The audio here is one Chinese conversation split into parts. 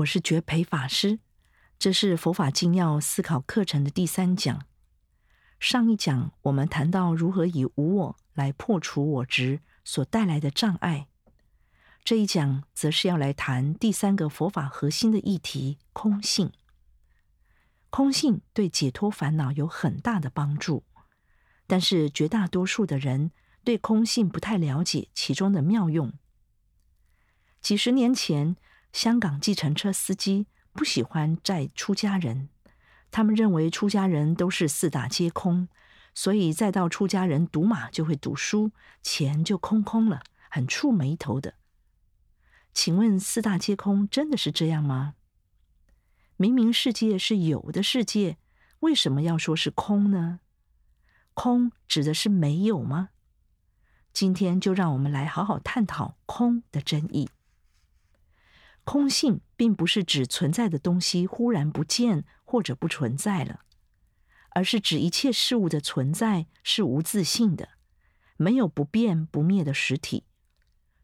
我是觉培法师，这是佛法精要思考课程的第三讲。上一讲我们谈到如何以无我来破除我执所带来的障碍，这一讲则是要来谈第三个佛法核心的议题——空性。空性对解脱烦恼有很大的帮助，但是绝大多数的人对空性不太了解其中的妙用。几十年前，香港计程车司机不喜欢载出家人，他们认为出家人都是四大皆空，所以再到出家人赌马就会赌输，钱就空空了，很触霉头的。请问四大皆空真的是这样吗？明明世界是有的世界，为什么要说是空呢？空指的是没有吗？今天就让我们来好好探讨空的真义。空性并不是指存在的东西忽然不见或者不存在了，而是指一切事物的存在是无自性的，没有不变不灭的实体，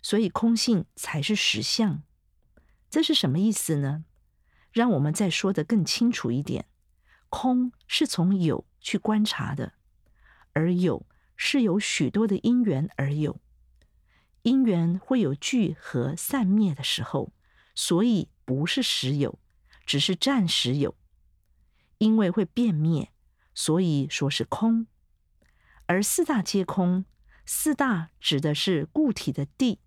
所以空性才是实相。这是什么意思呢？让我们再说得更清楚一点：空是从有去观察的，而有是由许多的因缘而有，因缘会有聚合散灭的时候。所以不是实有，只是暂时有，因为会变灭，所以说是空。而四大皆空，四大指的是固体的地、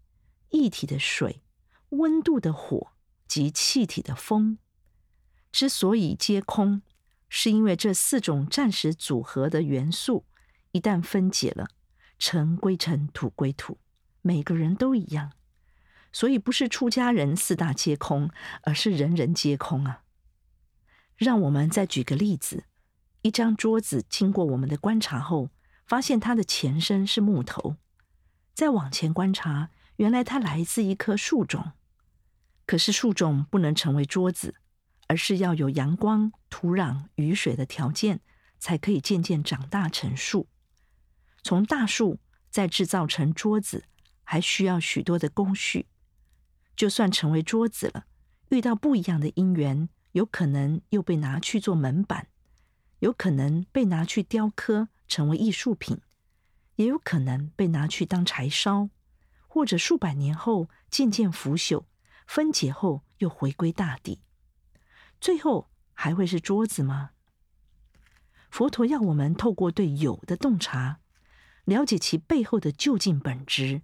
液体的水、温度的火及气体的风。之所以皆空，是因为这四种暂时组合的元素，一旦分解了，尘归尘，土归土，每个人都一样。所以不是出家人四大皆空，而是人人皆空啊！让我们再举个例子：一张桌子经过我们的观察后，发现它的前身是木头，再往前观察，原来它来自一棵树种。可是树种不能成为桌子，而是要有阳光、土壤、雨水的条件，才可以渐渐长大成树。从大树再制造成桌子，还需要许多的工序。就算成为桌子了，遇到不一样的因缘，有可能又被拿去做门板，有可能被拿去雕刻成为艺术品，也有可能被拿去当柴烧，或者数百年后渐渐腐朽，分解后又回归大地，最后还会是桌子吗？佛陀要我们透过对有的洞察，了解其背后的究竟本质。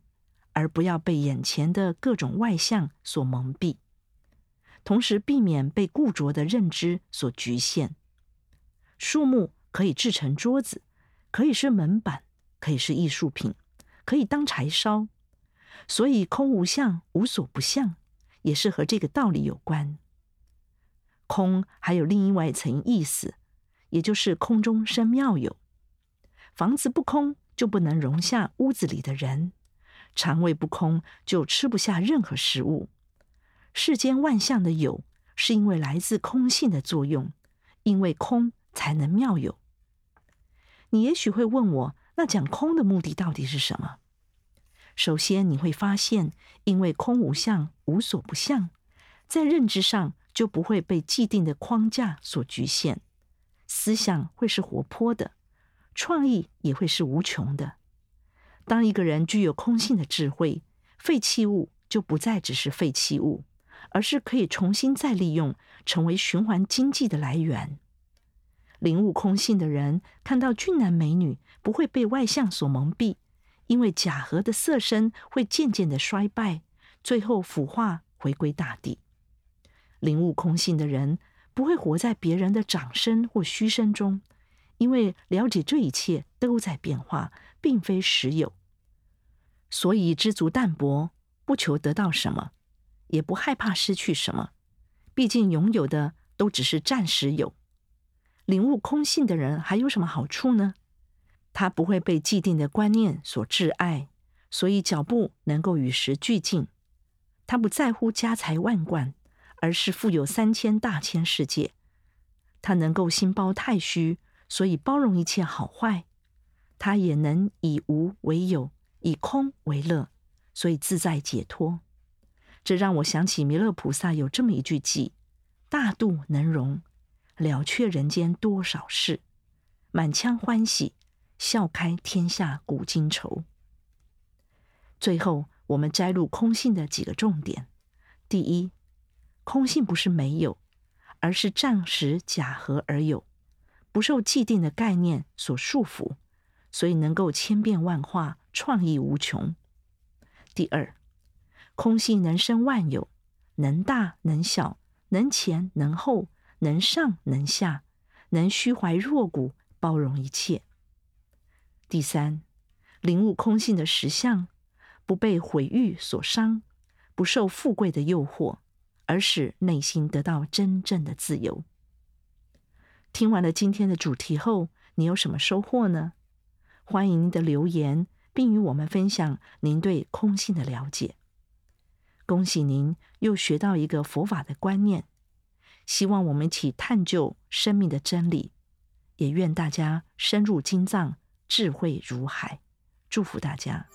而不要被眼前的各种外相所蒙蔽，同时避免被固着的认知所局限。树木可以制成桌子，可以是门板，可以是艺术品，可以当柴烧。所以空无相，无所不相，也是和这个道理有关。空还有另外一层意思，也就是空中生妙有。房子不空，就不能容下屋子里的人。肠胃不空，就吃不下任何食物。世间万象的有，是因为来自空性的作用，因为空才能妙有。你也许会问我，那讲空的目的到底是什么？首先，你会发现，因为空无相，无所不相，在认知上就不会被既定的框架所局限，思想会是活泼的，创意也会是无穷的。当一个人具有空性的智慧，废弃物就不再只是废弃物，而是可以重新再利用，成为循环经济的来源。领悟空性的人，看到俊男美女，不会被外相所蒙蔽，因为假合的色身会渐渐的衰败，最后腐化回归大地。领悟空性的人，不会活在别人的掌声或嘘声中。因为了解这一切都在变化，并非实有，所以知足淡泊，不求得到什么，也不害怕失去什么。毕竟拥有的都只是暂时有。领悟空性的人还有什么好处呢？他不会被既定的观念所挚爱，所以脚步能够与时俱进。他不在乎家财万贯，而是富有三千大千世界。他能够心包太虚。所以包容一切好坏，他也能以无为有，以空为乐，所以自在解脱。这让我想起弥勒菩萨有这么一句偈：大度能容，了却人间多少事，满腔欢喜，笑开天下古今愁。最后，我们摘录空性的几个重点：第一，空性不是没有，而是暂时假合而有，不受既定的概念所束缚，所以能够千变万化，创意无穷。第二，空性能生万有，能大能小。能前能后，能上能下，能虚怀若谷，包容一切。第三，领悟空性的实相，不被毁誉所伤，不受富贵的诱惑，而使内心得到真正的自由。听完了今天的主题后，你有什么收获呢？欢迎您的留言，并与我们分享您对空性的了解。恭喜您又学到一个佛法的观念，希望我们一起探究生命的真理，也愿大家深入经藏，智慧如海。祝福大家。